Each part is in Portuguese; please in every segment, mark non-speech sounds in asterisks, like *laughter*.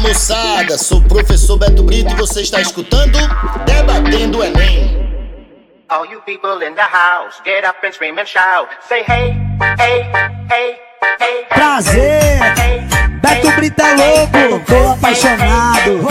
moçada, sou o professor Beto Brito e você está escutando Debatendo Enem. All you people in the house, get up and scream and shout. Say hey, hey, hey, hey. Prazer, Beto Brito é louco, tô apaixonado.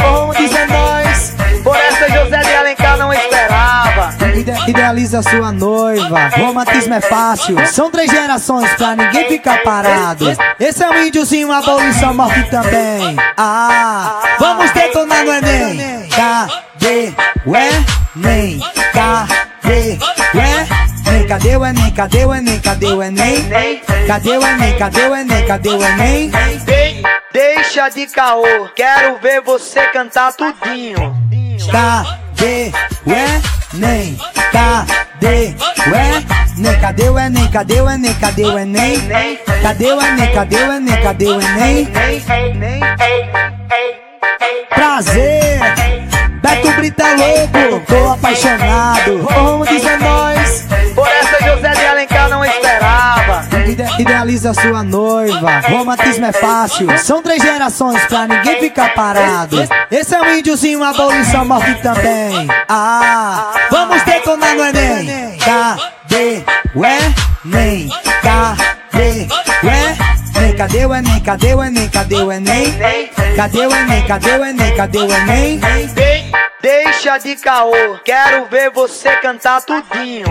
Idealiza sua noiva, romantismo é fácil. São três gerações pra ninguém ficar parado. Esse é um índiozinho, abolição, morte também. Ah, vamos detonar no Enem. Cadê o Enem? Cadê o Enem? Cadê o Enem? Cadê o Enem? Cadê o Enem? Cadê o Enem? Cadê o Enem? Cadê o Enem? Dei- deixa de caô, quero ver você cantar tudinho. Cadê o Enem? nem, cadê o é? Nem cadê o é, nem cadê o é, nem cadê o é, nem Cadê o é, nem cadê o é, nem cadê o é, nem Prazer, Beto Brita é louco, tô apaixonado. Idealiza sua noiva, romantismo é fácil. São três gerações pra ninguém ficar parado. Esse é um índiozinho, abolição, morte também. Ah, vamos detonar no Enem. Cadê o Enem? Cadê o Enem? Cadê o Enem? Cadê o Enem? Cadê o Enem? Cadê o Enem? Cadê o Enem? Cadê o Enem? Dei- deixa de caô, quero ver você cantar tudinho.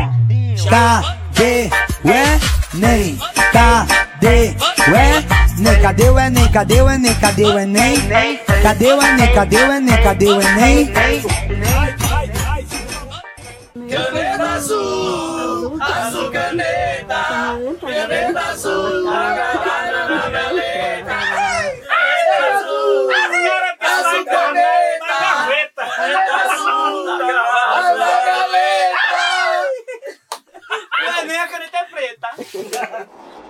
Cadê o Enem? Cadê o Enem? Cadê o Enem? Cadê o Enem? Cadê o Enem? Cadê o Enem? Cadê o Enem? Cadê o Enem? Caneta azul, azul caneta, minha caneta é preta. *laughs*